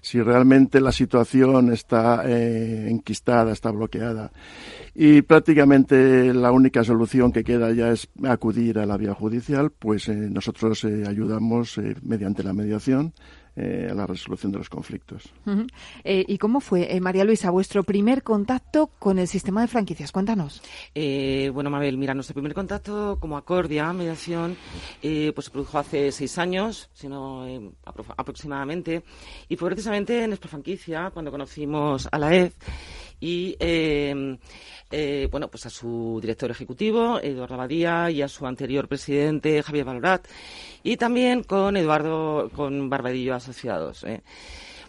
si realmente la situación está eh, enquistada, está bloqueada y prácticamente la única solución que queda ya es acudir a la vía judicial, pues eh, nosotros eh, ayudamos eh, mediante la mediación a la resolución de los conflictos. ¿Y cómo fue, María Luisa, vuestro primer contacto con el sistema de franquicias? Cuéntanos. bueno, Mabel, mira, nuestro primer contacto como Acordia, mediación, pues se produjo hace seis años, sino aproximadamente, y fue precisamente en nuestra franquicia cuando conocimos a la EF y eh, bueno, pues a su director ejecutivo, Eduardo Abadía, y a su anterior presidente, Javier Valorat, y también con Eduardo, con Barbadillo Asociados. ¿eh?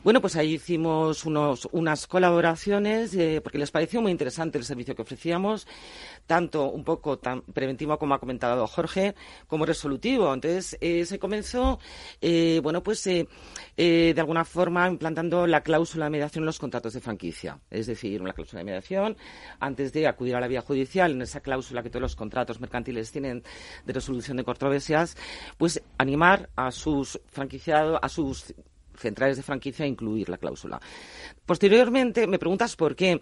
Bueno, pues ahí hicimos unos, unas colaboraciones eh, porque les pareció muy interesante el servicio que ofrecíamos, tanto un poco tan preventivo como ha comentado Jorge, como resolutivo. Entonces eh, se comenzó, eh, bueno, pues de alguna forma implantando la cláusula de mediación en los contratos de franquicia. Es decir, una cláusula de mediación antes de acudir a la vía judicial, en esa cláusula que todos los contratos mercantiles tienen de resolución de controversias, pues animar a sus franquiciados, a sus centrales de franquicia incluir la cláusula. Posteriormente, me preguntas por qué.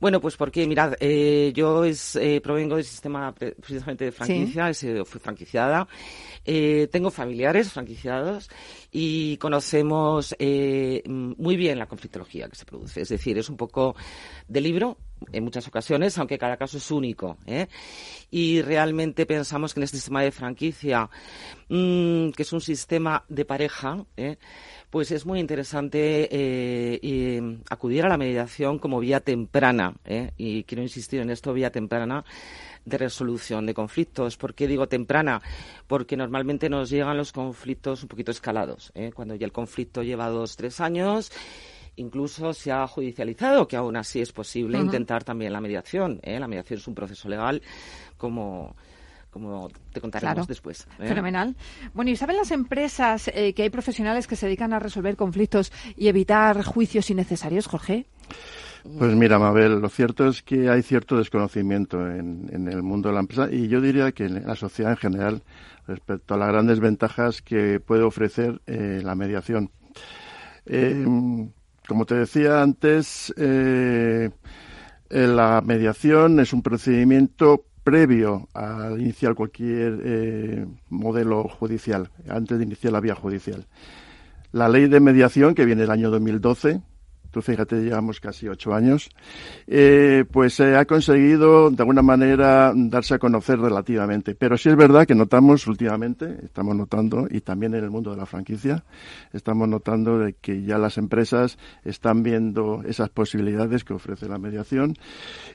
Bueno, pues porque, mirad, eh, yo es, eh, provengo del sistema precisamente de franquicia, fui franquiciada. Eh, tengo familiares franquiciados y conocemos muy bien la conflictología que se produce. Es decir, es un poco de libro en muchas ocasiones, aunque cada caso es único. Y realmente pensamos que en este sistema de franquicia, mm, que es un sistema de pareja, pues es muy interesante eh, acudir a la mediación como vía temprana, ¿eh? y quiero insistir en esto, vía temprana de resolución de conflictos. ¿Por qué digo temprana? Porque normalmente nos llegan los conflictos un poquito escalados, ¿eh? cuando ya el conflicto lleva dos, tres años incluso se ha judicializado, que aún así es posible intentar también la mediación. La mediación es un proceso legal como como te contaremos después. ¿eh? Fenomenal. Bueno, ¿y saben las empresas eh, que hay profesionales que se dedican a resolver conflictos y evitar juicios innecesarios, Jorge? Pues mira, Mabel, lo cierto es que hay cierto desconocimiento en, el mundo de la empresa y yo diría que en la sociedad en general respecto a las grandes ventajas que puede ofrecer eh, la mediación. Como te decía antes, la mediación es un procedimiento previo a iniciar cualquier eh, modelo judicial, antes de iniciar la vía judicial. La ley de mediación, que viene del año 2012, fíjate, llevamos casi ocho años, eh, pues se ha conseguido de alguna manera darse a conocer relativamente. Pero sí es verdad que notamos últimamente, estamos notando, y también en el mundo de la franquicia, estamos notando de que ya las empresas están viendo esas posibilidades que ofrece la mediación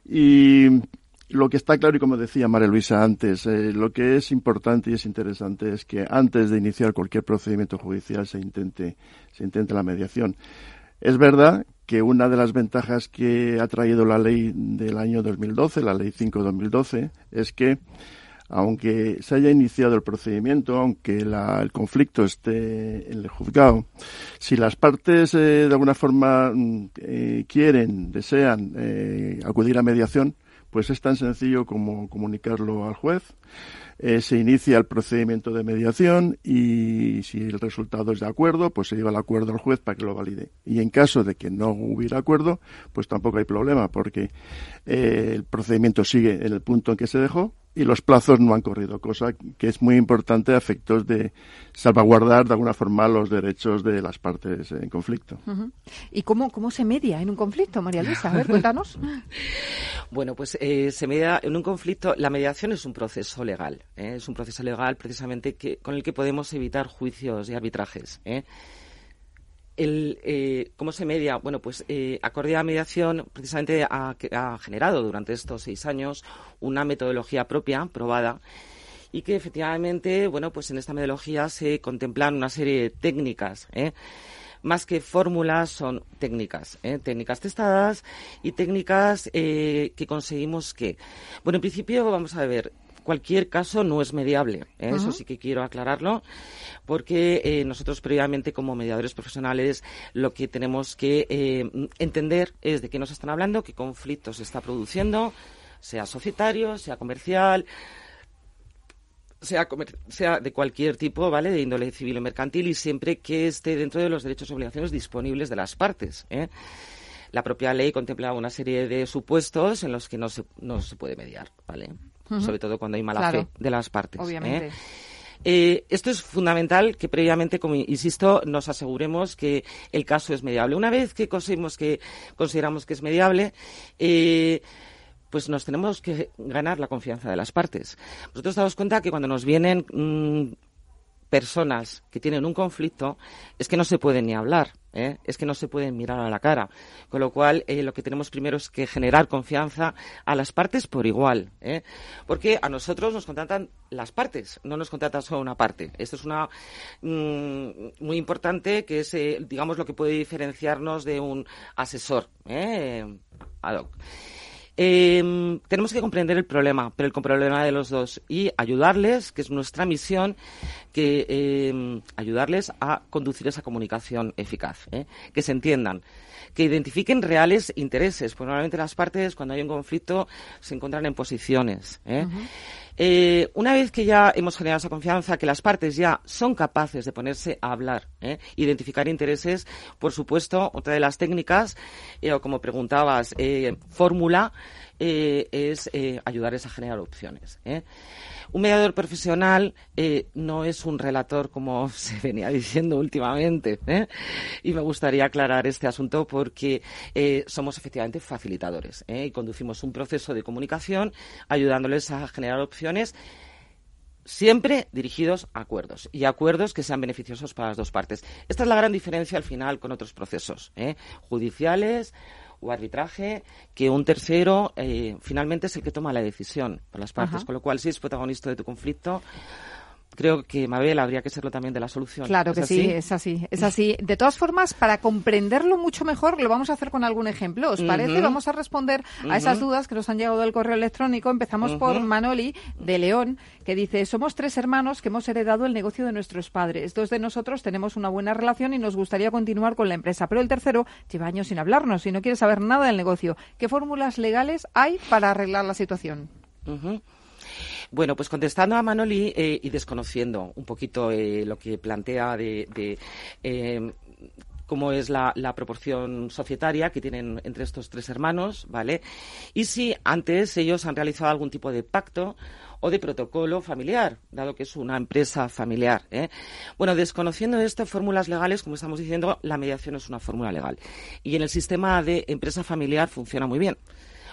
y lo que está claro y como decía María Luisa antes, eh, lo que es importante y es interesante es que antes de iniciar cualquier procedimiento judicial se intente, se intente la mediación. Es verdad que una de las ventajas que ha traído la ley del año 2012, la ley 5-2012, es que aunque se haya iniciado el procedimiento, aunque el conflicto esté en el juzgado, si las partes eh, de alguna forma mm, eh, quieren, desean acudir a mediación, pues es tan sencillo como comunicarlo al juez. Eh, se inicia el procedimiento de mediación y si el resultado es de acuerdo, pues se lleva el acuerdo al juez para que lo valide. Y en caso de que no hubiera acuerdo, pues tampoco hay problema porque eh, el procedimiento sigue en el punto en que se dejó y los plazos no han corrido, cosa que es muy importante a efectos de salvaguardar de alguna forma los derechos de las partes en conflicto. ¿Y cómo, cómo se media en un conflicto, María Luisa? A ver, cuéntanos. bueno, pues eh, se media en un conflicto. La mediación es un proceso legal, ¿eh? es un proceso legal precisamente que, con el que podemos evitar juicios y arbitrajes. ¿eh? El, eh, ¿Cómo se media? Bueno, pues eh, Acordea Mediación precisamente ha, generado durante estos seis años una metodología propia, probada, y que efectivamente, bueno, pues en esta metodología se contemplan una serie de técnicas, ¿eh? más que fórmulas, son técnicas, ¿eh? técnicas testadas y técnicas eh, que conseguimos que, bueno, en principio vamos a ver, cualquier caso no es mediable. ¿eh? Eso sí que quiero aclararlo, porque eh, nosotros previamente como mediadores profesionales lo que tenemos que eh, entender es de qué nos están hablando, qué conflicto se está produciendo, sea societario, sea comercial, sea, sea de cualquier tipo, ¿vale? De índole civil o mercantil y siempre que esté dentro de los derechos y obligaciones disponibles de las partes. La propia ley contempla una serie de supuestos en los que no se, no se puede mediar, ¿vale? Sobre todo cuando hay mala fe de las partes. ¿eh? Obviamente. Eh, esto es fundamental que previamente, como insisto, nos aseguremos que el caso es mediable. Una vez que conseguimos que consideramos que es mediable, eh, pues nos tenemos que ganar la confianza de las partes. Nosotros damos cuenta que cuando nos vienen mm, personas que tienen un conflicto es que no se pueden ni hablar. ¿eh? es que no se pueden mirar a la cara. Con lo cual, eh, lo que tenemos primero es que generar confianza a las partes por igual. ¿eh? Porque a nosotros nos contratan las partes, no nos contratan solo una parte. Esto es una mm, muy importante que es, digamos, lo que puede diferenciarnos de un asesor ad hoc. Eh, tenemos que comprender el problema, pero el problema de los dos y ayudarles, que es nuestra misión, que eh, ayudarles a conducir esa comunicación eficaz, ¿eh? que se entiendan, que identifiquen reales intereses, porque normalmente las partes cuando hay un conflicto se encuentran en posiciones. ¿eh? Eh, una vez que ya hemos generado esa confianza, que las partes ya son capaces de ponerse a hablar, ¿eh? identificar intereses, por supuesto, otra de las técnicas, eh, o como preguntabas, fórmula, es ayudarles a generar opciones. Un mediador profesional eh, no es un relator como se venía diciendo últimamente. ¿eh? Y me gustaría aclarar este asunto porque eh, somos efectivamente facilitadores y conducimos un proceso de comunicación ayudándoles a generar opciones siempre dirigidos a acuerdos y acuerdos que sean beneficiosos para las dos partes. Esta es la gran diferencia al final con otros procesos judiciales o arbitraje que un tercero eh, finalmente es el que toma la decisión por las partes. Con lo cual, si es protagonista de tu conflicto, creo que Mabel habría que serlo también de la solución. Claro que sí, es así, es así. De todas formas, para comprenderlo mucho mejor, lo vamos a hacer con algún ejemplo. ¿Os parece? Vamos a responder a esas dudas que nos han llegado del correo electrónico. Empezamos por Manoli de León, que dice, somos tres hermanos que hemos heredado el negocio de nuestros padres. Dos de nosotros tenemos una buena relación y nos gustaría continuar con la empresa, pero el tercero lleva años sin hablarnos y no quiere saber nada del negocio. ¿Qué fórmulas legales hay para arreglar la situación? Bueno, pues contestando a Manoli eh, y desconociendo un poquito eh, lo que plantea de, eh, cómo es la, proporción societaria que tienen entre estos tres hermanos, ¿vale? Y si antes ellos han realizado algún tipo de pacto o de protocolo familiar, dado que es una empresa familiar. Bueno, desconociendo esto, fórmulas legales, como estamos diciendo, la mediación es una fórmula legal. Y en el sistema de empresa familiar funciona muy bien.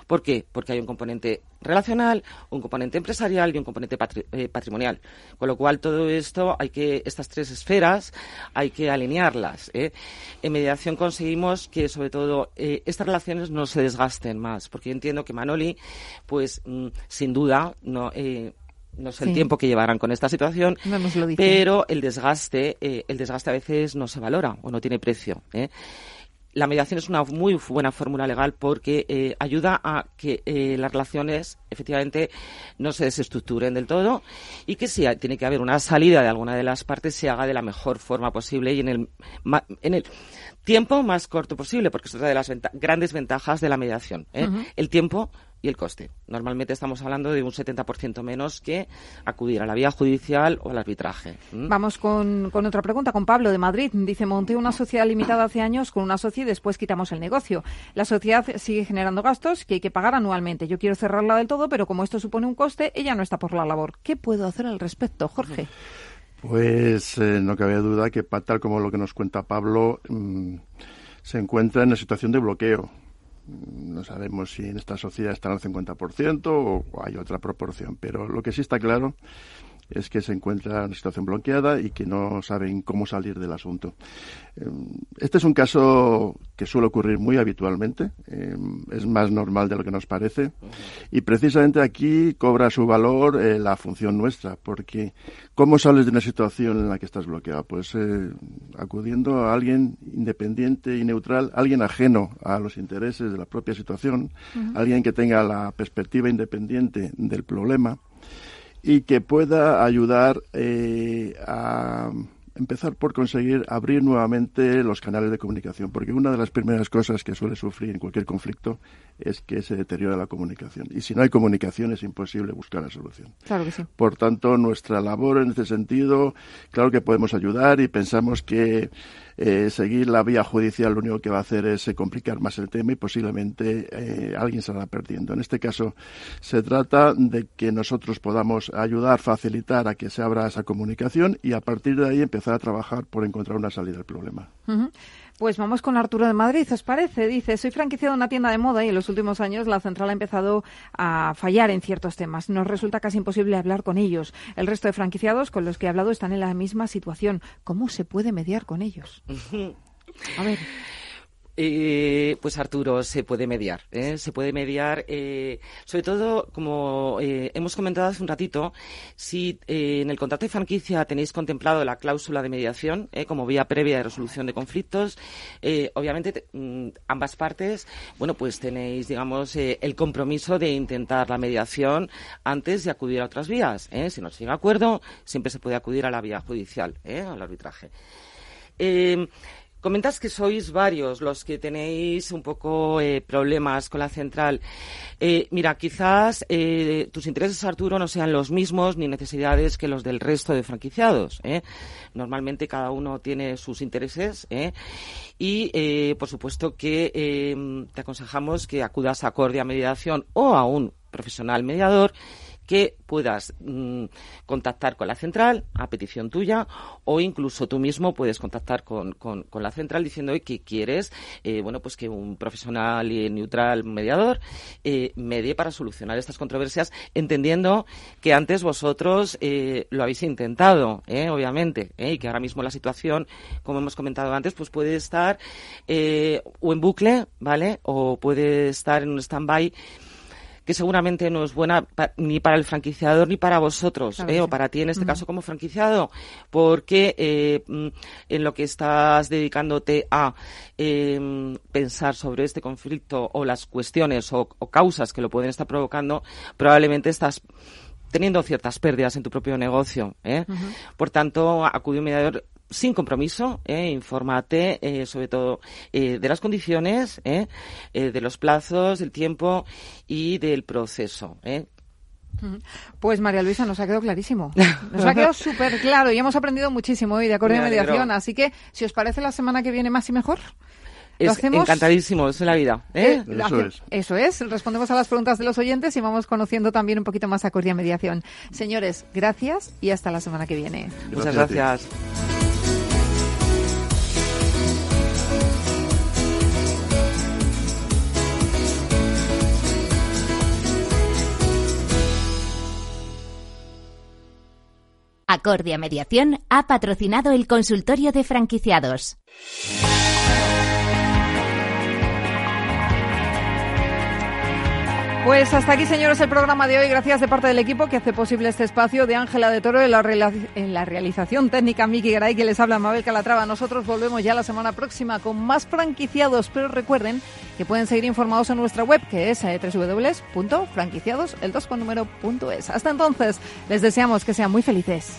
¿Por qué? Porque hay un componente relacional, un componente empresarial y un componente eh, patrimonial. Con lo cual, todo esto, hay que, estas tres esferas, hay que alinearlas. ¿eh? En mediación conseguimos que, sobre todo, eh, estas relaciones no se desgasten más, porque yo entiendo que Manoli, pues, mm, sin duda, no, no sé el tiempo que llevarán con esta situación, pero el desgaste, el desgaste a veces no se valora o no tiene precio la mediación es una muy buena fórmula legal porque eh, ayuda a que eh, las relaciones efectivamente no se desestructuren del todo y que si tiene que haber una salida de alguna de las partes se haga de la mejor forma posible y en el, en el tiempo más corto posible, porque es otra de las grandes ventajas de la mediación. ¿eh? El tiempo y el coste. Normalmente estamos hablando de un 70% menos que acudir a la vía judicial o al arbitraje. Vamos con, con, otra pregunta, con Pablo de Madrid. Dice, monté una sociedad limitada hace años con una socia y después quitamos el negocio. La sociedad sigue generando gastos que hay que pagar anualmente. Yo quiero cerrarla del todo, pero como esto supone un coste, ella no está por la labor. ¿Qué puedo hacer al respecto, Jorge? Pues eh, no cabe duda que tal como lo que nos cuenta Pablo, mm, se encuentra en una situación de bloqueo no sabemos si en esta sociedad están al 50% o hay otra proporción, pero lo que sí está claro es que se encuentra en una situación bloqueada y que no saben cómo salir del asunto. Em, este es un caso que suele ocurrir muy habitualmente, em, es más normal de lo que nos parece y precisamente aquí cobra su valor eh, la función nuestra, porque ¿cómo sales de una situación en la que estás bloqueado? Pues eh, acudiendo a alguien independiente y neutral, alguien ajeno a los intereses de la propia situación, alguien que tenga la perspectiva independiente del problema y que pueda ayudar eh, a empezar por conseguir abrir nuevamente los canales de comunicación, porque una de las primeras cosas que suele sufrir en cualquier conflicto es que se deteriora la comunicación. Y si no hay comunicación es imposible buscar la solución. Claro que sí. Por tanto, nuestra labor en este sentido, claro que podemos ayudar y pensamos que eh, seguir la vía judicial lo único que va a hacer es eh, complicar más el tema y posiblemente eh, alguien se perdiendo. En este caso, se trata de que nosotros podamos ayudar, facilitar a que se abra esa comunicación y a partir de ahí empezar a trabajar por encontrar una salida al problema. Pues vamos con Arturo de Madrid, ¿os parece? Dice, soy franquiciado en una tienda de moda y en los últimos años la central ha empezado a fallar en ciertos temas. Nos resulta casi imposible hablar con ellos. El resto de franquiciados con los que he hablado están en la misma situación. ¿Cómo se puede mediar con ellos? A ver. Eh, pues Arturo, se puede mediar. ¿eh? Se puede mediar, eh, sobre todo, como hemos comentado hace un ratito, si en el contrato de franquicia tenéis contemplado la cláusula de mediación como vía previa de resolución de conflictos, obviamente mm, ambas partes, bueno, pues tenéis, digamos, el compromiso de intentar la mediación antes de acudir a otras vías. Si no se llega a acuerdo, siempre se puede acudir a la vía judicial, al arbitraje. Comentas que sois varios los que tenéis un poco eh, problemas con la central. Eh, mira, quizás eh, tus intereses, Arturo, no sean los mismos ni necesidades que los del resto de franquiciados. Normalmente cada uno tiene sus intereses y, por supuesto, que te aconsejamos que acudas a Cordia Mediación o a un profesional mediador que puedas mm, contactar con la central a petición tuya o incluso tú mismo puedes contactar con, con, la central diciendo que quieres eh, bueno pues que un profesional y neutral mediador eh, medie para solucionar estas controversias entendiendo que antes vosotros eh, lo habéis intentado obviamente y que ahora mismo la situación como hemos comentado antes pues puede estar o en bucle vale o puede estar en un stand-by que seguramente no es buena ni para el franquiciador ni para vosotros, ¿eh? o para ti en este caso como franquiciado, porque eh, mm, en lo que estás dedicándote a em, pensar sobre este conflicto o las cuestiones o, causas que lo pueden estar provocando, probablemente estás teniendo ciertas pérdidas en tu propio negocio. ¿eh? Por tanto, acude un mediador sin compromiso, eh, infórmate eh, sobre todo eh, de las condiciones, eh, eh, de los plazos, del tiempo y del proceso. Pues María Luisa, nos ha quedado clarísimo. Nos ha quedado súper claro y hemos aprendido muchísimo hoy de acuerdo de mediación. Así que, si os parece la semana que viene más y mejor. Es hacemos? encantadísimo, es la vida. ¿eh? eso, es. eso es. Respondemos a las preguntas de los oyentes y vamos conociendo también un poquito más a Cordia Mediación. Señores, gracias y hasta la semana que viene. Muchas gracias. Acordia Mediación ha patrocinado el consultorio de franquiciados. Pues hasta aquí, señores, el programa de hoy. Gracias de parte del equipo que hace posible este espacio de Ángela de Toro en la, realización técnica Miki Garay, que les habla Mabel Calatrava. Nosotros volvemos ya la semana próxima con más franquiciados, pero recuerden que pueden seguir informados en nuestra web, que es eh, www.franquiciados, el 2 con número, punto es. Hasta entonces, les deseamos que sean muy felices.